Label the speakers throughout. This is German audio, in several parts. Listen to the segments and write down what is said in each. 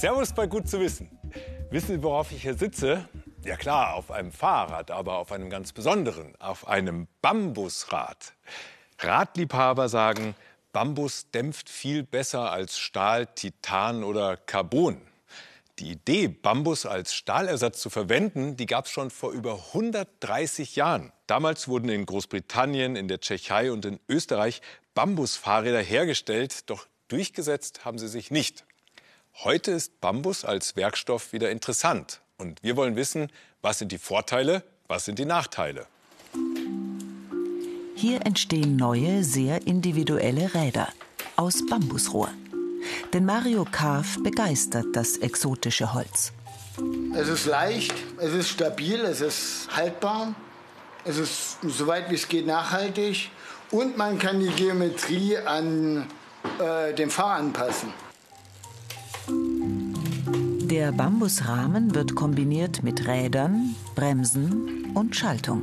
Speaker 1: Servus bei Gut zu wissen. Wissen Sie, worauf ich hier sitze? Ja klar, auf einem Fahrrad, aber auf einem ganz besonderen, auf einem Bambusrad. Radliebhaber sagen, Bambus dämpft viel besser als Stahl, Titan oder Carbon. Die Idee, Bambus als Stahlersatz zu verwenden, die gab es schon vor über 130 Jahren. Damals wurden in Großbritannien, in der Tschechei und in Österreich Bambusfahrräder hergestellt, doch durchgesetzt haben sie sich nicht. Heute ist Bambus als Werkstoff wieder interessant. Und wir wollen wissen, was sind die Vorteile, was sind die Nachteile.
Speaker 2: Hier entstehen neue, sehr individuelle Räder aus Bambusrohr. Denn Mario Karf begeistert das exotische Holz.
Speaker 3: Es ist leicht, es ist stabil, es ist haltbar, es ist soweit wie es geht nachhaltig und man kann die Geometrie an äh, den Fahr anpassen.
Speaker 2: Der Bambusrahmen wird kombiniert mit Rädern, Bremsen und Schaltung.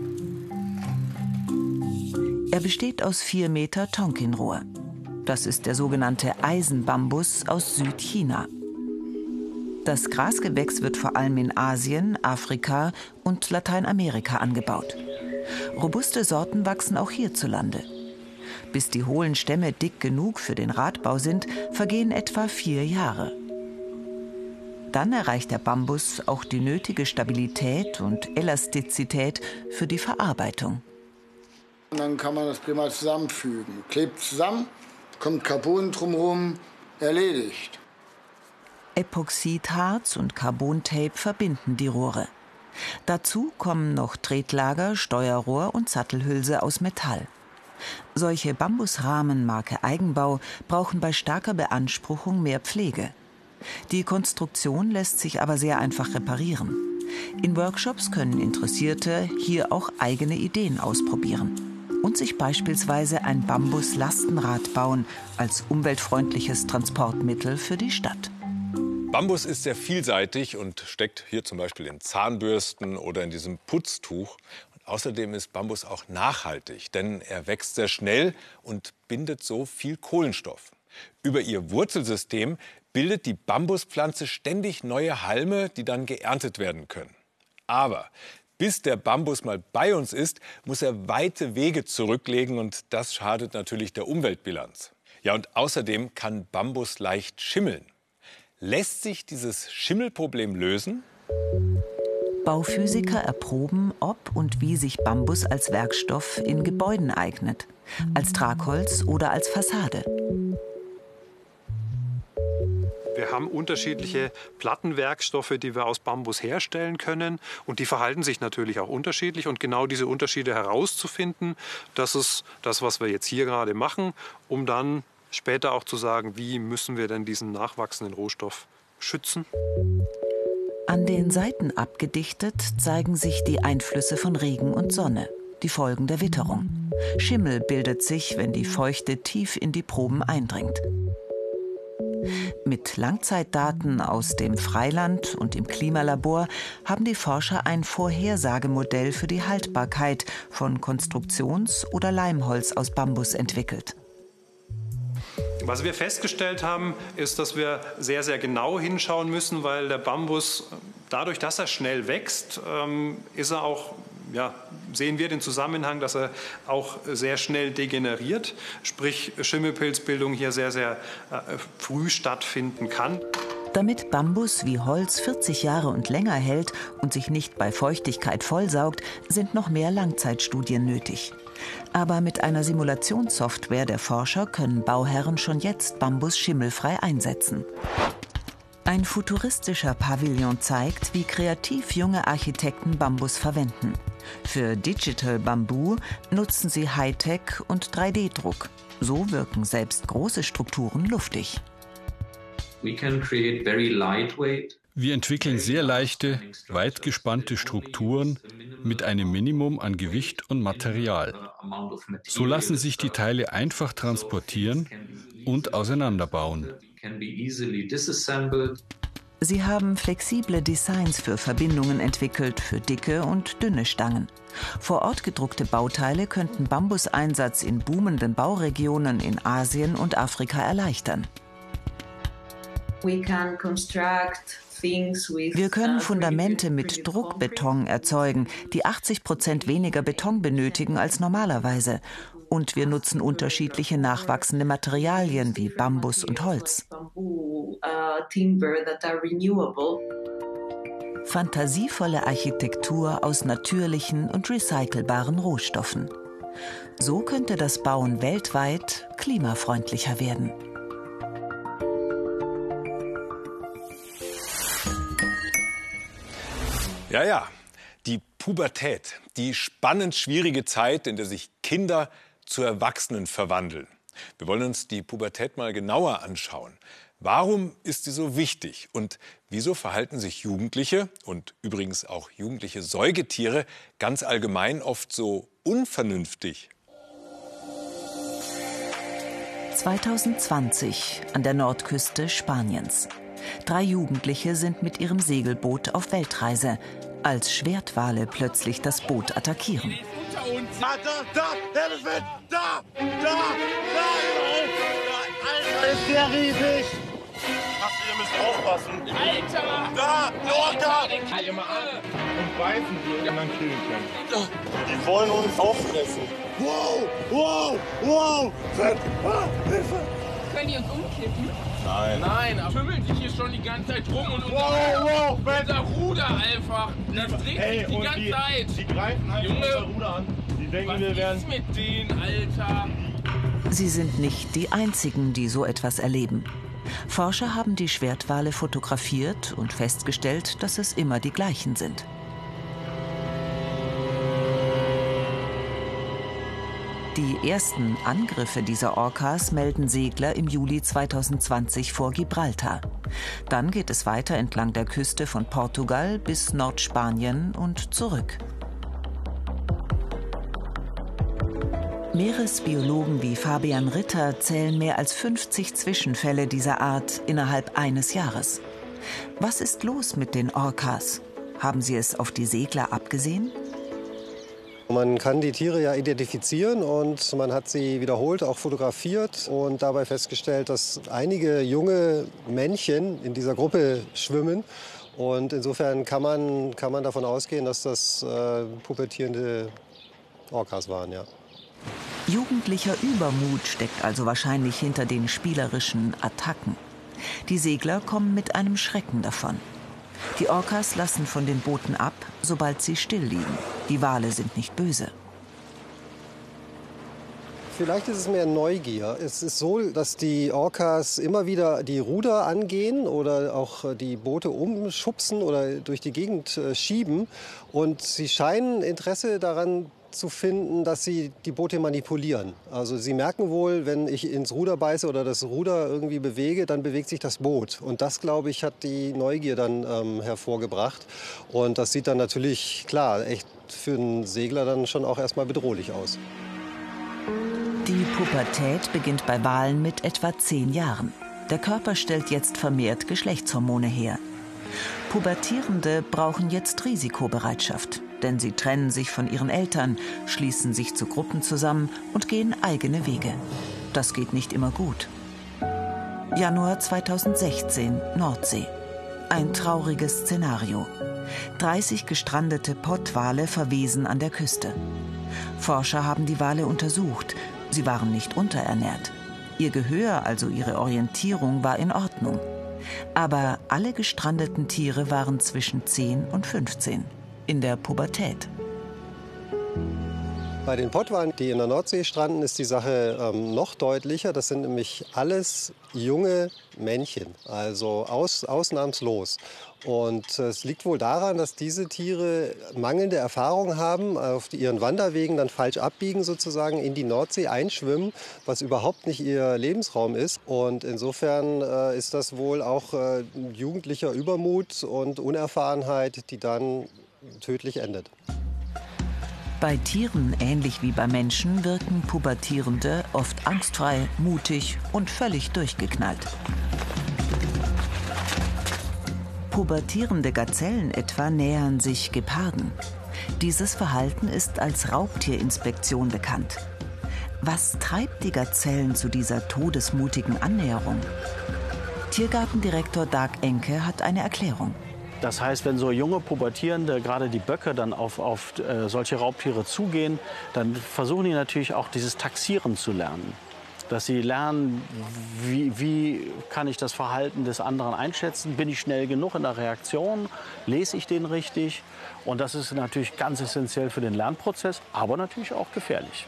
Speaker 2: Er besteht aus 4 Meter Tonkinrohr. Das ist der sogenannte Eisenbambus aus Südchina. Das Grasgewächs wird vor allem in Asien, Afrika und Lateinamerika angebaut. Robuste Sorten wachsen auch hierzulande. Bis die hohlen Stämme dick genug für den Radbau sind, vergehen etwa vier Jahre. Dann erreicht der Bambus auch die nötige Stabilität und Elastizität für die Verarbeitung.
Speaker 3: Und dann kann man das prima zusammenfügen. Klebt zusammen, kommt Carbon drumherum, erledigt.
Speaker 2: Epoxidharz und Carbontape verbinden die Rohre. Dazu kommen noch Tretlager, Steuerrohr und Sattelhülse aus Metall. Solche Bambusrahmen Marke Eigenbau brauchen bei starker Beanspruchung mehr Pflege. Die Konstruktion lässt sich aber sehr einfach reparieren. In Workshops können Interessierte hier auch eigene Ideen ausprobieren und sich beispielsweise ein Bambus-Lastenrad bauen als umweltfreundliches Transportmittel für die Stadt.
Speaker 1: Bambus ist sehr vielseitig und steckt hier zum Beispiel in Zahnbürsten oder in diesem Putztuch. Außerdem ist Bambus auch nachhaltig, denn er wächst sehr schnell und bindet so viel Kohlenstoff. Über ihr Wurzelsystem bildet die Bambuspflanze ständig neue Halme, die dann geerntet werden können. Aber bis der Bambus mal bei uns ist, muss er weite Wege zurücklegen und das schadet natürlich der Umweltbilanz. Ja, und außerdem kann Bambus leicht schimmeln. Lässt sich dieses Schimmelproblem lösen?
Speaker 2: Bauphysiker erproben, ob und wie sich Bambus als Werkstoff in Gebäuden eignet, als Tragholz oder als Fassade.
Speaker 4: Wir haben unterschiedliche Plattenwerkstoffe, die wir aus Bambus herstellen können. Und die verhalten sich natürlich auch unterschiedlich. Und genau diese Unterschiede herauszufinden, das ist das, was wir jetzt hier gerade machen, um dann später auch zu sagen, wie müssen wir denn diesen nachwachsenden Rohstoff schützen.
Speaker 2: An den Seiten abgedichtet zeigen sich die Einflüsse von Regen und Sonne, die Folgen der Witterung. Schimmel bildet sich, wenn die Feuchte tief in die Proben eindringt. Mit Langzeitdaten aus dem Freiland und im Klimalabor haben die Forscher ein Vorhersagemodell für die Haltbarkeit von Konstruktions- oder Leimholz aus Bambus entwickelt.
Speaker 4: Was wir festgestellt haben, ist, dass wir sehr, sehr genau hinschauen müssen, weil der Bambus, dadurch, dass er schnell wächst, ähm, ist er auch ja, sehen wir den Zusammenhang, dass er auch sehr schnell degeneriert, sprich Schimmelpilzbildung hier sehr, sehr äh, früh stattfinden kann.
Speaker 2: Damit Bambus wie Holz 40 Jahre und länger hält und sich nicht bei Feuchtigkeit vollsaugt, sind noch mehr Langzeitstudien nötig. Aber mit einer Simulationssoftware der Forscher können Bauherren schon jetzt Bambus schimmelfrei einsetzen. Ein futuristischer Pavillon zeigt, wie kreativ junge Architekten Bambus verwenden. Für Digital Bamboo nutzen sie Hightech und 3D-Druck. So wirken selbst große Strukturen luftig.
Speaker 5: Wir entwickeln sehr leichte, weit gespannte Strukturen mit einem Minimum an Gewicht und Material. So lassen sich die Teile einfach transportieren und auseinanderbauen.
Speaker 2: Sie haben flexible Designs für Verbindungen entwickelt für dicke und dünne Stangen. Vor Ort gedruckte Bauteile könnten Bambuseinsatz in boomenden Bauregionen in Asien und Afrika erleichtern. Wir können uh, Fundamente mit Druckbeton erzeugen, die 80 Prozent weniger Beton benötigen als normalerweise. Und wir nutzen unterschiedliche nachwachsende Materialien wie Bambus und Holz. Uh, Fantasievolle Architektur aus natürlichen und recycelbaren Rohstoffen. So könnte das Bauen weltweit klimafreundlicher werden.
Speaker 1: Ja, ja, die Pubertät, die spannend schwierige Zeit, in der sich Kinder zu Erwachsenen verwandeln. Wir wollen uns die Pubertät mal genauer anschauen. Warum ist sie so wichtig und wieso verhalten sich Jugendliche und übrigens auch jugendliche Säugetiere ganz allgemein oft so unvernünftig?
Speaker 2: 2020 an der Nordküste Spaniens. Drei Jugendliche sind mit ihrem Segelboot auf Weltreise, als Schwertwale plötzlich das Boot attackieren.
Speaker 6: Da, da, da, Hilfe! Da, da, da, Alter, ist der riesig! Achso, ihr müsst aufpassen. Alter! Da, Orca! Halt mal an und beißen sie und dann killen können. Die wollen uns auffressen. Wow, wow, wow! Fett! Ah, Hilfe!
Speaker 7: Können die uns umkippen?
Speaker 6: Nein.
Speaker 7: Nein, aber schümmeln sich hier schon die ganze Zeit rum und unser,
Speaker 6: wow, wow,
Speaker 7: unser Ruder einfach. Das dreht
Speaker 6: Ey,
Speaker 7: sich die ganze
Speaker 6: die,
Speaker 7: Zeit.
Speaker 6: Die greifen halt
Speaker 7: Junge,
Speaker 6: unser Ruder an. Die denken,
Speaker 7: Was
Speaker 6: wir werden.
Speaker 7: ist mit denen, Alter?
Speaker 2: Sie sind nicht die einzigen, die so etwas erleben. Forscher haben die Schwertwale fotografiert und festgestellt, dass es immer die gleichen sind. Die ersten Angriffe dieser Orcas melden Segler im Juli 2020 vor Gibraltar. Dann geht es weiter entlang der Küste von Portugal bis Nordspanien und zurück. Meeresbiologen wie Fabian Ritter zählen mehr als 50 Zwischenfälle dieser Art innerhalb eines Jahres. Was ist los mit den Orcas? Haben sie es auf die Segler abgesehen?
Speaker 8: Man kann die Tiere ja identifizieren und man hat sie wiederholt auch fotografiert und dabei festgestellt, dass einige junge Männchen in dieser Gruppe schwimmen. Und insofern kann man, kann man davon ausgehen, dass das äh, pubertierende Orcas waren, ja.
Speaker 2: Jugendlicher Übermut steckt also wahrscheinlich hinter den spielerischen Attacken. Die Segler kommen mit einem Schrecken davon. Die Orcas lassen von den Booten ab, sobald sie still liegen. Die Wale sind nicht böse.
Speaker 8: Vielleicht ist es mehr Neugier. Es ist so, dass die Orcas immer wieder die Ruder angehen oder auch die Boote umschubsen oder durch die Gegend äh, schieben. Und sie scheinen Interesse daran zu finden, dass sie die Boote manipulieren. Also sie merken wohl, wenn ich ins Ruder beiße oder das Ruder irgendwie bewege, dann bewegt sich das Boot. Und das, glaube ich, hat die Neugier dann ähm, hervorgebracht. Und das sieht dann natürlich, klar, echt für einen Segler dann schon auch erstmal bedrohlich aus.
Speaker 2: Die Pubertät beginnt bei Walen mit etwa zehn Jahren. Der Körper stellt jetzt vermehrt Geschlechtshormone her. Pubertierende brauchen jetzt Risikobereitschaft denn sie trennen sich von ihren Eltern, schließen sich zu Gruppen zusammen und gehen eigene Wege. Das geht nicht immer gut. Januar 2016, Nordsee. Ein trauriges Szenario. 30 gestrandete Pottwale verwesen an der Küste. Forscher haben die Wale untersucht. Sie waren nicht unterernährt. Ihr Gehör, also ihre Orientierung, war in Ordnung. Aber alle gestrandeten Tiere waren zwischen 10 und 15 in der Pubertät.
Speaker 8: Bei den Pottwalen, die in der Nordsee stranden, ist die Sache ähm, noch deutlicher. Das sind nämlich alles junge Männchen, also aus, ausnahmslos. Und es liegt wohl daran, dass diese Tiere mangelnde Erfahrung haben, auf ihren Wanderwegen dann falsch abbiegen, sozusagen in die Nordsee einschwimmen, was überhaupt nicht ihr Lebensraum ist. Und insofern äh, ist das wohl auch äh, jugendlicher Übermut und Unerfahrenheit, die dann tödlich endet.
Speaker 2: Bei Tieren, ähnlich wie bei Menschen, wirken Pubertierende oft angstfrei, mutig und völlig durchgeknallt. Pubertierende Gazellen etwa nähern sich Geparden. Dieses Verhalten ist als Raubtierinspektion bekannt. Was treibt die Gazellen zu dieser todesmutigen Annäherung? Tiergartendirektor Dag Enke hat eine Erklärung.
Speaker 9: Das heißt, wenn so junge Pubertierende, gerade die Böcke, dann auf, auf äh, solche Raubtiere zugehen, dann versuchen die natürlich auch dieses Taxieren zu lernen. Dass sie lernen, wie, wie kann ich das Verhalten des anderen einschätzen? Bin ich schnell genug in der Reaktion? Lese ich den richtig? Und das ist natürlich ganz essentiell für den Lernprozess, aber natürlich auch gefährlich.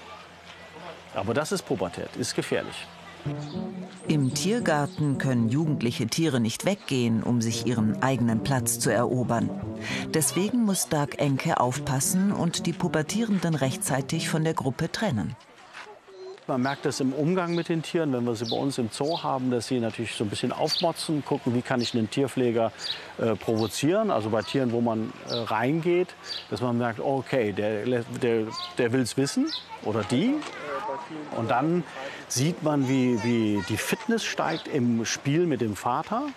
Speaker 9: Aber das ist Pubertät, ist gefährlich.
Speaker 2: Im Tiergarten können jugendliche Tiere nicht weggehen, um sich ihren eigenen Platz zu erobern. Deswegen muss Dag Enke aufpassen und die Pubertierenden rechtzeitig von der Gruppe trennen.
Speaker 9: Man merkt das im Umgang mit den Tieren, wenn wir sie bei uns im Zoo haben, dass sie natürlich so ein bisschen aufmotzen, gucken, wie kann ich einen Tierpfleger äh, provozieren. Also bei Tieren, wo man äh, reingeht, dass man merkt, okay, der, der, der will es wissen oder die. Und dann sieht man, wie, wie die Fitness steigt im Spiel mit dem Vater.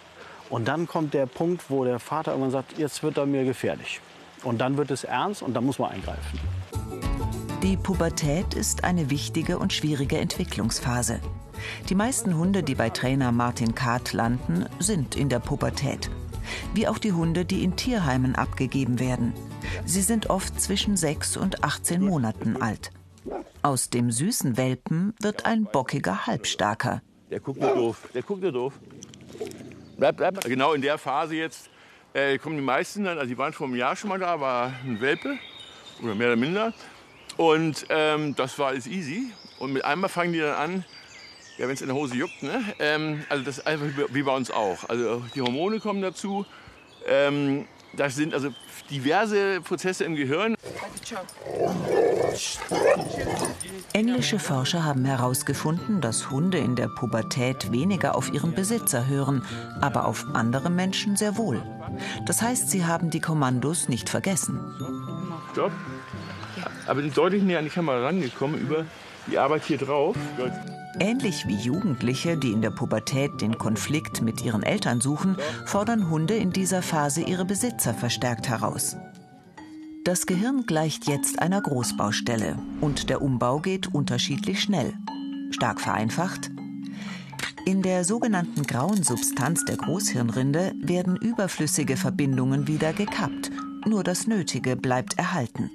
Speaker 9: Und dann kommt der Punkt, wo der Vater irgendwann sagt, jetzt wird er mir gefährlich. Und dann wird es ernst und dann muss man eingreifen.
Speaker 2: Die Pubertät ist eine wichtige und schwierige Entwicklungsphase. Die meisten Hunde, die bei Trainer Martin Kahrt landen, sind in der Pubertät. Wie auch die Hunde, die in Tierheimen abgegeben werden. Sie sind oft zwischen 6 und 18 Monaten alt. Aus dem süßen Welpen wird ein bockiger Halbstarker.
Speaker 10: Der guckt nur doof. Der guckt nur doof. Bleib, bleib. Genau in der Phase jetzt äh, kommen die meisten dann, also die waren vor einem Jahr schon mal da, war ein Welpe oder mehr oder minder. Und ähm, das war alles easy. Und mit einmal fangen die dann an, ja, wenn es in der Hose juckt, ne? Ähm, also das ist einfach wie bei uns auch. Also die Hormone kommen dazu. Ähm, das sind also diverse Prozesse im Gehirn.
Speaker 2: Englische Forscher haben herausgefunden, dass Hunde in der Pubertät weniger auf ihren Besitzer hören, aber auf andere Menschen sehr wohl. Das heißt, sie haben die Kommandos nicht vergessen.
Speaker 10: Stopp. Aber sind deutlich näher an die Kamera rangekommen über die Arbeit hier drauf.
Speaker 2: Ähnlich wie Jugendliche, die in der Pubertät den Konflikt mit ihren Eltern suchen, fordern Hunde in dieser Phase ihre Besitzer verstärkt heraus. Das Gehirn gleicht jetzt einer Großbaustelle und der Umbau geht unterschiedlich schnell. Stark vereinfacht. In der sogenannten grauen Substanz der Großhirnrinde werden überflüssige Verbindungen wieder gekappt. Nur das Nötige bleibt erhalten.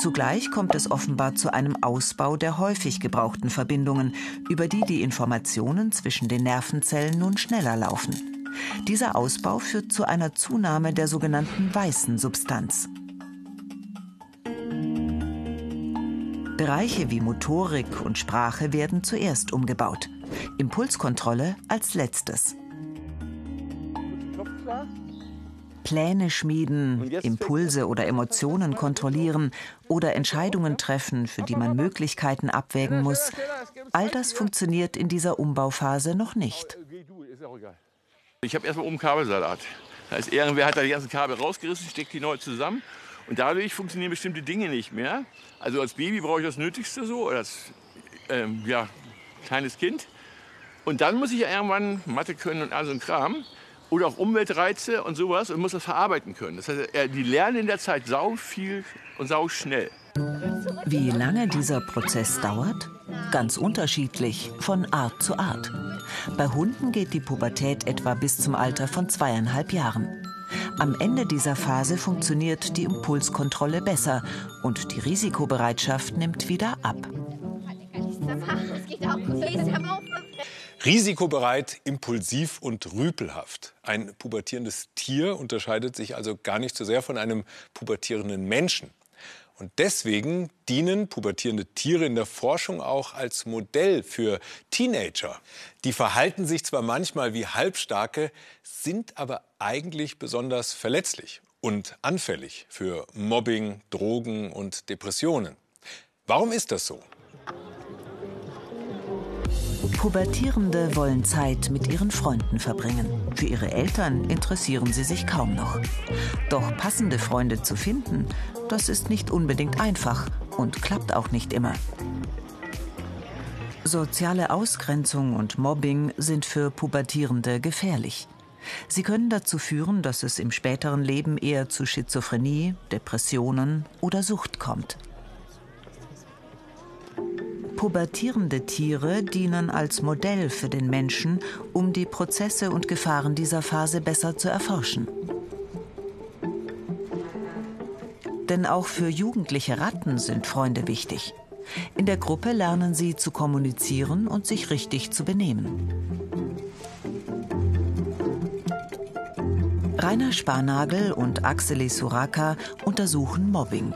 Speaker 2: Zugleich kommt es offenbar zu einem Ausbau der häufig gebrauchten Verbindungen, über die die Informationen zwischen den Nervenzellen nun schneller laufen. Dieser Ausbau führt zu einer Zunahme der sogenannten weißen Substanz. Bereiche wie Motorik und Sprache werden zuerst umgebaut, Impulskontrolle als letztes. Pläne schmieden, Impulse oder Emotionen kontrollieren oder Entscheidungen treffen, für die man Möglichkeiten abwägen muss. All das funktioniert in dieser Umbauphase noch nicht.
Speaker 10: Ich habe erstmal oben Kabelsalat. Das heißt, irgendwer hat da die ganzen Kabel rausgerissen, steckt die neu zusammen. Und dadurch funktionieren bestimmte Dinge nicht mehr. Also als Baby brauche ich das Nötigste so, oder als ähm, ja, kleines Kind. Und dann muss ich ja irgendwann Mathe können und all so ein Kram oder auch Umweltreize und sowas und muss das verarbeiten können. Das heißt, die lernen in der Zeit sau viel und sau schnell.
Speaker 2: Wie lange dieser Prozess dauert? Ganz unterschiedlich, von Art zu Art. Bei Hunden geht die Pubertät etwa bis zum Alter von zweieinhalb Jahren. Am Ende dieser Phase funktioniert die Impulskontrolle besser und die Risikobereitschaft nimmt wieder ab.
Speaker 1: Risikobereit, impulsiv und rüpelhaft. Ein pubertierendes Tier unterscheidet sich also gar nicht so sehr von einem pubertierenden Menschen. Und deswegen dienen pubertierende Tiere in der Forschung auch als Modell für Teenager. Die verhalten sich zwar manchmal wie Halbstarke, sind aber eigentlich besonders verletzlich und anfällig für Mobbing, Drogen und Depressionen. Warum ist das so?
Speaker 2: Pubertierende wollen Zeit mit ihren Freunden verbringen. Für ihre Eltern interessieren sie sich kaum noch. Doch passende Freunde zu finden, das ist nicht unbedingt einfach und klappt auch nicht immer. Soziale Ausgrenzung und Mobbing sind für Pubertierende gefährlich. Sie können dazu führen, dass es im späteren Leben eher zu Schizophrenie, Depressionen oder Sucht kommt. Pubertierende Tiere dienen als Modell für den Menschen, um die Prozesse und Gefahren dieser Phase besser zu erforschen. Denn auch für jugendliche Ratten sind Freunde wichtig. In der Gruppe lernen sie zu kommunizieren und sich richtig zu benehmen. Rainer Sparnagel und Axeli Suraka untersuchen Mobbing.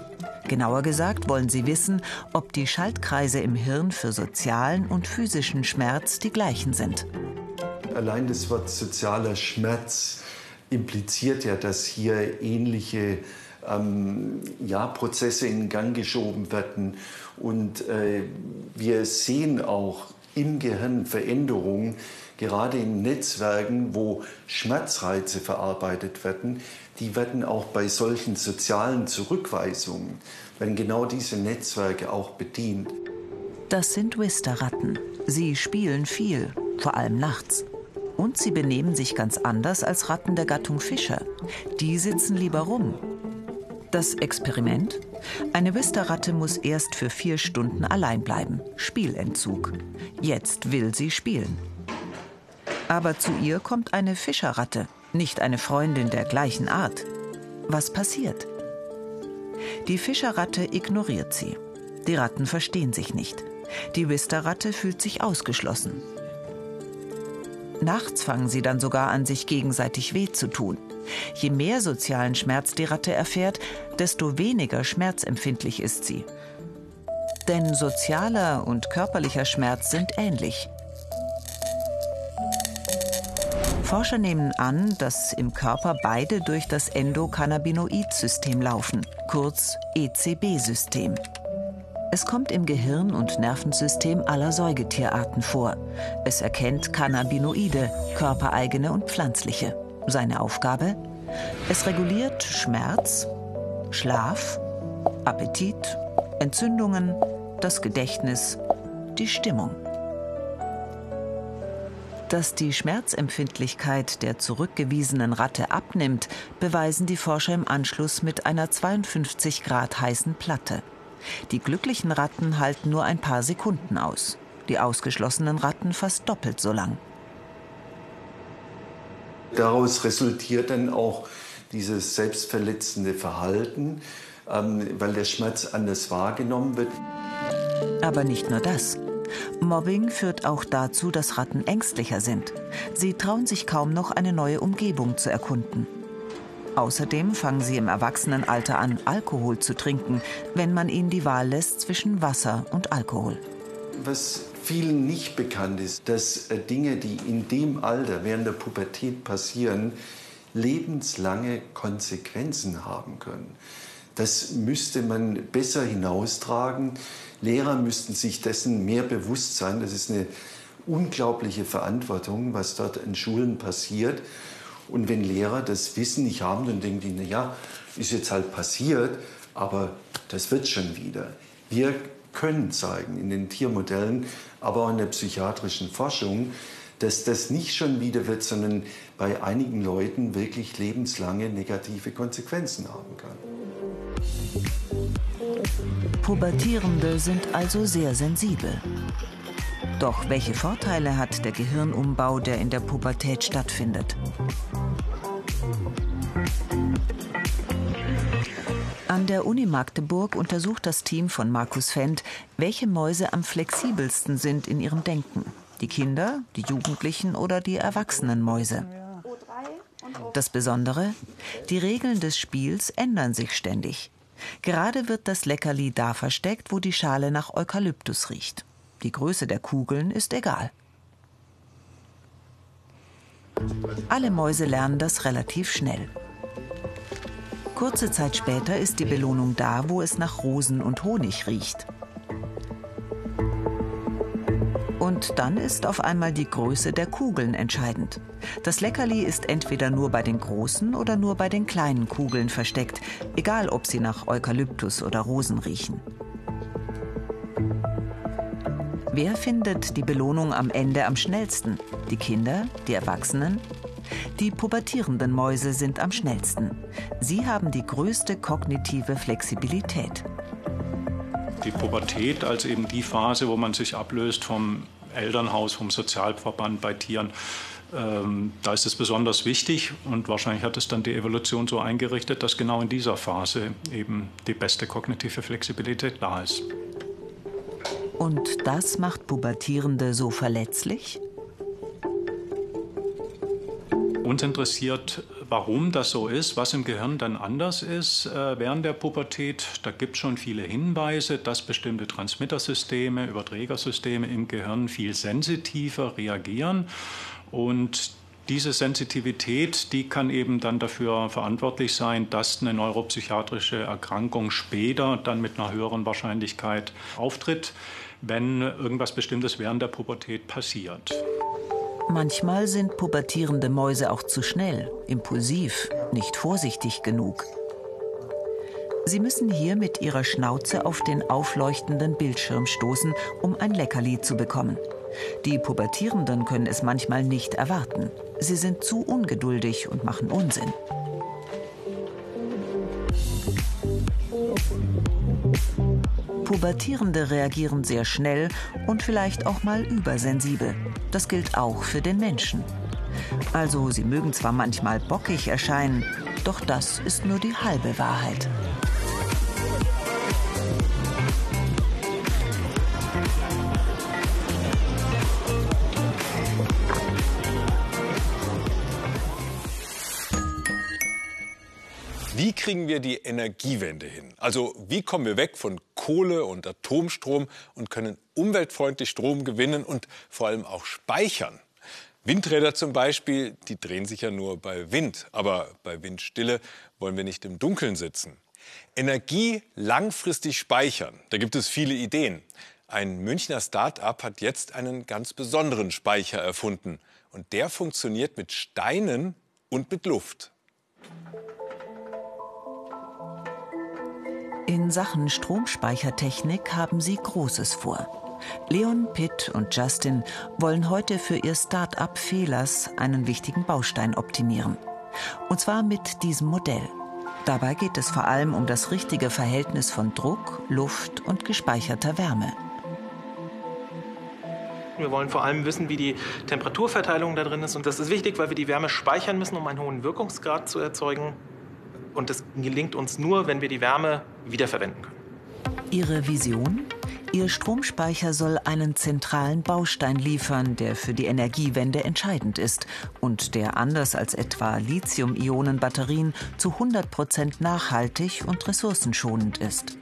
Speaker 2: Genauer gesagt wollen sie wissen, ob die Schaltkreise im Hirn für sozialen und physischen Schmerz die gleichen sind.
Speaker 11: Allein das Wort sozialer Schmerz impliziert ja, dass hier ähnliche ähm, ja, Prozesse in Gang geschoben werden. Und äh, wir sehen auch im Gehirn Veränderungen, gerade in Netzwerken, wo Schmerzreize verarbeitet werden, die werden auch bei solchen sozialen Zurückweisungen, werden genau diese Netzwerke auch bedient.
Speaker 2: Das sind Wister-Ratten. Sie spielen viel, vor allem nachts. Und sie benehmen sich ganz anders als Ratten der Gattung Fischer. Die sitzen lieber rum. Das Experiment? Eine Wister-Ratte muss erst für vier Stunden allein bleiben. Spielentzug. Jetzt will sie spielen. Aber zu ihr kommt eine Fischerratte, nicht eine Freundin der gleichen Art. Was passiert? Die Fischerratte ignoriert sie. Die Ratten verstehen sich nicht. Die Wisterratte fühlt sich ausgeschlossen. Nachts fangen sie dann sogar an, sich gegenseitig weh zu tun. Je mehr sozialen Schmerz die Ratte erfährt, desto weniger schmerzempfindlich ist sie. Denn sozialer und körperlicher Schmerz sind ähnlich. Forscher nehmen an, dass im Körper beide durch das Endokannabinoid-System laufen, kurz ECB-System. Es kommt im Gehirn und Nervensystem aller Säugetierarten vor. Es erkennt Cannabinoide, körpereigene und pflanzliche. Seine Aufgabe? Es reguliert Schmerz, Schlaf, Appetit, Entzündungen, das Gedächtnis, die Stimmung. Dass die Schmerzempfindlichkeit der zurückgewiesenen Ratte abnimmt, beweisen die Forscher im Anschluss mit einer 52 Grad heißen Platte. Die glücklichen Ratten halten nur ein paar Sekunden aus, die ausgeschlossenen Ratten fast doppelt so lang.
Speaker 11: Daraus resultiert dann auch dieses selbstverletzende Verhalten, ähm, weil der Schmerz anders wahrgenommen wird.
Speaker 2: Aber nicht nur das. Mobbing führt auch dazu, dass Ratten ängstlicher sind. Sie trauen sich kaum noch, eine neue Umgebung zu erkunden. Außerdem fangen sie im Erwachsenenalter an, Alkohol zu trinken, wenn man ihnen die Wahl lässt zwischen Wasser und Alkohol.
Speaker 11: Was vielen nicht bekannt ist, dass äh, Dinge, die in dem Alter während der Pubertät passieren, lebenslange Konsequenzen haben können. Das müsste man besser hinaustragen. Lehrer müssten sich dessen mehr bewusst sein. Das ist eine unglaubliche Verantwortung, was dort in Schulen passiert. Und wenn Lehrer das Wissen nicht haben, dann denken die, na ja, ist jetzt halt passiert, aber das wird schon wieder. Wir können zeigen in den Tiermodellen, aber auch in der psychiatrischen Forschung, dass das nicht schon wieder wird, sondern bei einigen Leuten wirklich lebenslange negative Konsequenzen haben kann.
Speaker 2: Pubertierende sind also sehr sensibel. Doch welche Vorteile hat der Gehirnumbau, der in der Pubertät stattfindet? An der Uni Magdeburg untersucht das Team von Markus Fendt, welche Mäuse am flexibelsten sind in ihrem Denken. Die Kinder, die Jugendlichen oder die erwachsenen Mäuse. Das Besondere? Die Regeln des Spiels ändern sich ständig. Gerade wird das Leckerli da versteckt, wo die Schale nach Eukalyptus riecht. Die Größe der Kugeln ist egal. Alle Mäuse lernen das relativ schnell. Kurze Zeit später ist die Belohnung da, wo es nach Rosen und Honig riecht. Und dann ist auf einmal die Größe der Kugeln entscheidend. Das Leckerli ist entweder nur bei den großen oder nur bei den kleinen Kugeln versteckt, egal ob sie nach Eukalyptus oder Rosen riechen. Wer findet die Belohnung am Ende am schnellsten? Die Kinder, die Erwachsenen? Die pubertierenden Mäuse sind am schnellsten. Sie haben die größte kognitive Flexibilität.
Speaker 4: die Pubertät als eben die Phase, wo man sich ablöst vom Elternhaus, vom Sozialverband bei Tieren. Ähm, da ist es besonders wichtig und wahrscheinlich hat es dann die Evolution so eingerichtet, dass genau in dieser Phase eben die beste kognitive Flexibilität da ist.
Speaker 2: Und das macht Pubertierende so verletzlich?
Speaker 4: Uns interessiert, warum das so ist, was im Gehirn dann anders ist äh, während der Pubertät. Da gibt es schon viele Hinweise, dass bestimmte Transmittersysteme, Überträgersysteme im Gehirn viel sensitiver reagieren. Und diese Sensitivität, die kann eben dann dafür verantwortlich sein, dass eine neuropsychiatrische Erkrankung später dann mit einer höheren Wahrscheinlichkeit auftritt, wenn irgendwas Bestimmtes während der Pubertät passiert.
Speaker 2: Manchmal sind pubertierende Mäuse auch zu schnell, impulsiv, nicht vorsichtig genug. Sie müssen hier mit ihrer Schnauze auf den aufleuchtenden Bildschirm stoßen, um ein Leckerli zu bekommen. Die Pubertierenden können es manchmal nicht erwarten. Sie sind zu ungeduldig und machen Unsinn. Pubertierende reagieren sehr schnell und vielleicht auch mal übersensibel. Das gilt auch für den Menschen. Also sie mögen zwar manchmal bockig erscheinen, doch das ist nur die halbe Wahrheit.
Speaker 1: Wie kriegen wir die Energiewende hin? Also wie kommen wir weg von Kohle und Atomstrom und können umweltfreundlich Strom gewinnen und vor allem auch speichern? Windräder zum Beispiel, die drehen sich ja nur bei Wind, aber bei Windstille wollen wir nicht im Dunkeln sitzen. Energie langfristig speichern, da gibt es viele Ideen. Ein Münchner Start-up hat jetzt einen ganz besonderen Speicher erfunden und der funktioniert mit Steinen und mit Luft.
Speaker 2: In Sachen Stromspeichertechnik haben sie Großes vor. Leon, Pitt und Justin wollen heute für ihr Start-up Fehlers einen wichtigen Baustein optimieren. Und zwar mit diesem Modell. Dabei geht es vor allem um das richtige Verhältnis von Druck, Luft und gespeicherter Wärme.
Speaker 12: Wir wollen vor allem wissen, wie die Temperaturverteilung da drin ist. Und das ist wichtig, weil wir die Wärme speichern müssen, um einen hohen Wirkungsgrad zu erzeugen. Und das gelingt uns nur, wenn wir die Wärme wiederverwenden können.
Speaker 2: Ihre Vision? Ihr Stromspeicher soll einen zentralen Baustein liefern, der für die Energiewende entscheidend ist und der anders als etwa Lithium-Ionen-Batterien zu 100 Prozent nachhaltig und ressourcenschonend ist.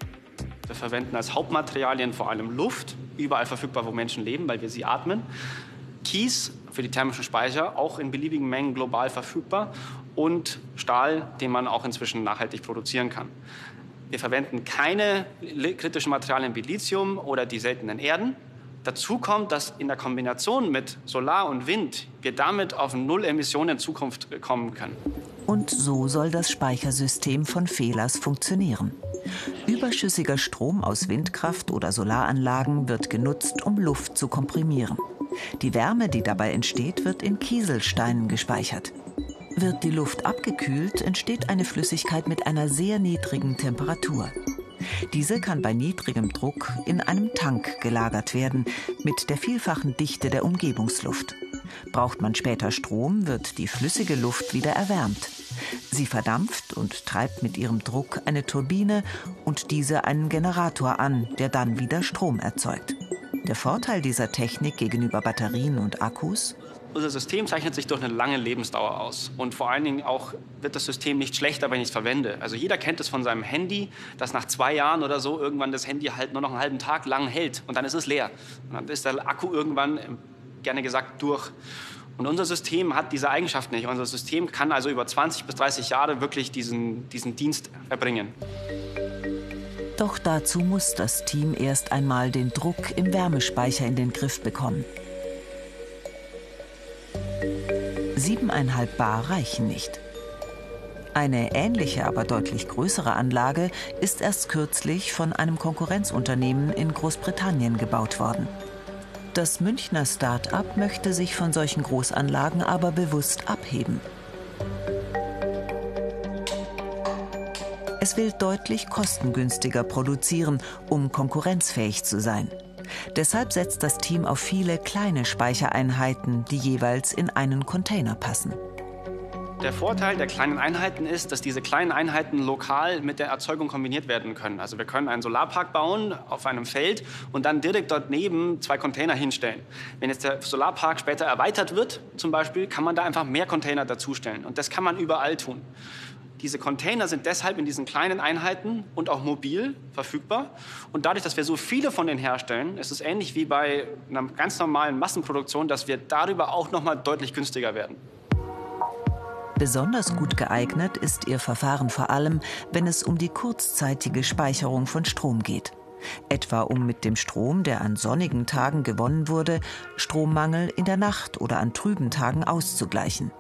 Speaker 13: Wir verwenden als Hauptmaterialien vor allem Luft, überall verfügbar, wo Menschen leben, weil wir sie atmen. Kies für die thermischen Speicher, auch in beliebigen Mengen global verfügbar. Und Stahl, den man auch inzwischen nachhaltig produzieren kann. Wir verwenden keine kritischen Materialien wie Lithium oder die seltenen Erden. Dazu kommt, dass in der Kombination mit Solar und Wind wir damit auf Null Emissionen in Zukunft kommen können.
Speaker 2: Und so soll das Speichersystem von Fehlers funktionieren. Überschüssiger Strom aus Windkraft oder Solaranlagen wird genutzt, um Luft zu komprimieren. Die Wärme, die dabei entsteht, wird in Kieselsteinen gespeichert. Wird die Luft abgekühlt, entsteht eine Flüssigkeit mit einer sehr niedrigen Temperatur. Diese kann bei niedrigem Druck in einem Tank gelagert werden, mit der vielfachen Dichte der Umgebungsluft. Braucht man später Strom, wird die flüssige Luft wieder erwärmt. Sie verdampft und treibt mit ihrem Druck eine Turbine und diese einen Generator an, der dann wieder Strom erzeugt. Der Vorteil dieser Technik gegenüber Batterien und Akkus?
Speaker 13: Unser System zeichnet sich durch eine lange Lebensdauer aus. Und vor allen Dingen auch wird das System nicht schlechter, wenn ich es verwende. Also jeder kennt es von seinem Handy, dass nach zwei Jahren oder so irgendwann das Handy halt nur noch einen halben Tag lang hält und dann ist es leer. Und dann ist der Akku irgendwann, ähm, gerne gesagt, durch. Und unser System hat diese Eigenschaft nicht. Unser System kann also über 20 bis 30 Jahre wirklich diesen, diesen Dienst erbringen.
Speaker 2: Doch dazu muss das Team erst einmal den Druck im Wärmespeicher in den Griff bekommen. 7,5 Bar reichen nicht. Eine ähnliche, aber deutlich größere Anlage ist erst kürzlich von einem Konkurrenzunternehmen in Großbritannien gebaut worden. Das Münchner Start-up möchte sich von solchen Großanlagen aber bewusst abheben. Es will deutlich kostengünstiger produzieren, um konkurrenzfähig zu sein. Deshalb setzt das Team auf viele kleine Speichereinheiten, die jeweils in einen Container passen.
Speaker 13: Der Vorteil der kleinen Einheiten ist, dass diese kleinen Einheiten lokal mit der Erzeugung kombiniert werden können. Also wir können einen Solarpark bauen auf einem Feld und dann direkt dort neben zwei Container hinstellen. Wenn jetzt der Solarpark später erweitert wird, zum Beispiel, kann man da einfach mehr Container dazustellen. Und das kann man überall tun. Diese Container sind deshalb in diesen kleinen Einheiten und auch mobil verfügbar. Und dadurch, dass wir so viele von denen herstellen, ist es ähnlich wie bei einer ganz normalen Massenproduktion, dass wir darüber auch noch mal deutlich günstiger werden.
Speaker 2: Besonders gut geeignet ist ihr Verfahren vor allem, wenn es um die kurzzeitige Speicherung von Strom geht. Etwa um mit dem Strom, der an sonnigen Tagen gewonnen wurde, Strommangel in der Nacht oder an trüben Tagen auszugleichen.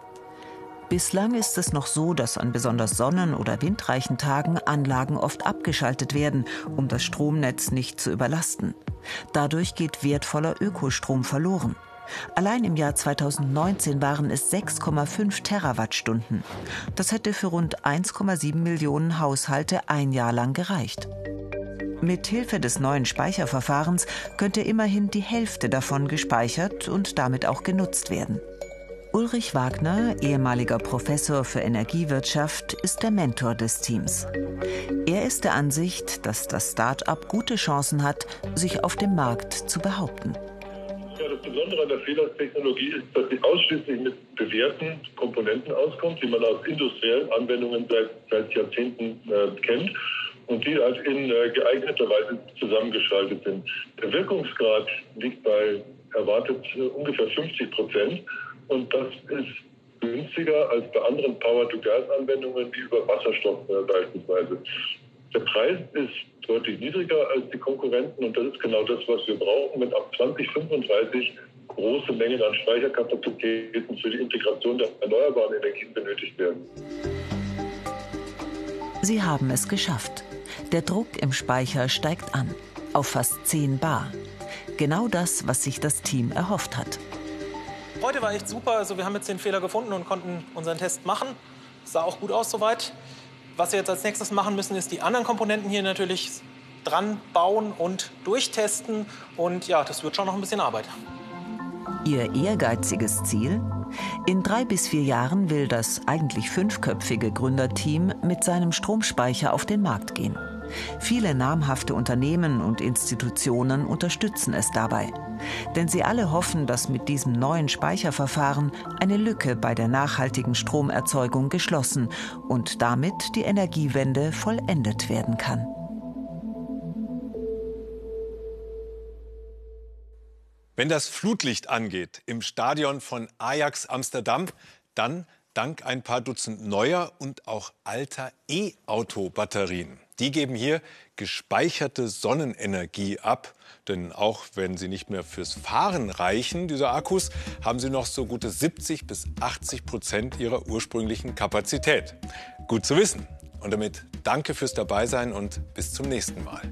Speaker 2: Bislang ist es noch so, dass an besonders sonnen- oder windreichen Tagen Anlagen oft abgeschaltet werden, um das Stromnetz nicht zu überlasten. Dadurch geht wertvoller Ökostrom verloren. Allein im Jahr 2019 waren es 6,5 Terawattstunden. Das hätte für rund 1,7 Millionen Haushalte ein Jahr lang gereicht. Mit Hilfe des neuen Speicherverfahrens könnte immerhin die Hälfte davon gespeichert und damit auch genutzt werden. Ulrich Wagner, ehemaliger Professor für Energiewirtschaft, ist der Mentor des Teams. Er ist der Ansicht, dass das Start-up gute Chancen hat, sich auf dem Markt zu behaupten.
Speaker 14: Ja, das Besondere an der Fehlertechnologie ist, dass sie ausschließlich mit bewährten Komponenten auskommt, die man aus industriellen Anwendungen seit, seit Jahrzehnten äh, kennt und die halt in äh, geeigneter Weise zusammengeschaltet sind. Der Wirkungsgrad liegt bei erwartet äh, ungefähr 50 Prozent. Und das ist günstiger als bei anderen Power-to-Gas-Anwendungen wie über Wasserstoff äh, beispielsweise. Der Preis ist deutlich niedriger als die Konkurrenten und das ist genau das, was wir brauchen, wenn ab 2035 große Mengen an Speicherkapazitäten für die Integration der erneuerbaren Energien benötigt werden.
Speaker 2: Sie haben es geschafft. Der Druck im Speicher steigt an, auf fast 10 Bar. Genau das, was sich das Team erhofft hat.
Speaker 12: Heute war echt super. Also wir haben jetzt den Fehler gefunden und konnten unseren Test machen. Sah auch gut aus soweit. Was wir jetzt als nächstes machen müssen, ist die anderen Komponenten hier natürlich dran bauen und durchtesten. Und ja, das wird schon noch ein bisschen Arbeit.
Speaker 2: Ihr ehrgeiziges Ziel? In drei bis vier Jahren will das eigentlich fünfköpfige Gründerteam mit seinem Stromspeicher auf den Markt gehen. Viele namhafte Unternehmen und Institutionen unterstützen es dabei. Denn sie alle hoffen, dass mit diesem neuen Speicherverfahren eine Lücke bei der nachhaltigen Stromerzeugung geschlossen und damit die Energiewende vollendet werden kann.
Speaker 1: Wenn das Flutlicht angeht im Stadion von Ajax Amsterdam, dann dank ein paar Dutzend neuer und auch alter E-Auto-Batterien. Die geben hier gespeicherte Sonnenenergie ab. Denn auch wenn sie nicht mehr fürs Fahren reichen, diese Akkus, haben sie noch so gute 70 bis 80 Prozent ihrer ursprünglichen Kapazität. Gut zu wissen. Und damit danke fürs Dabeisein und bis zum nächsten Mal.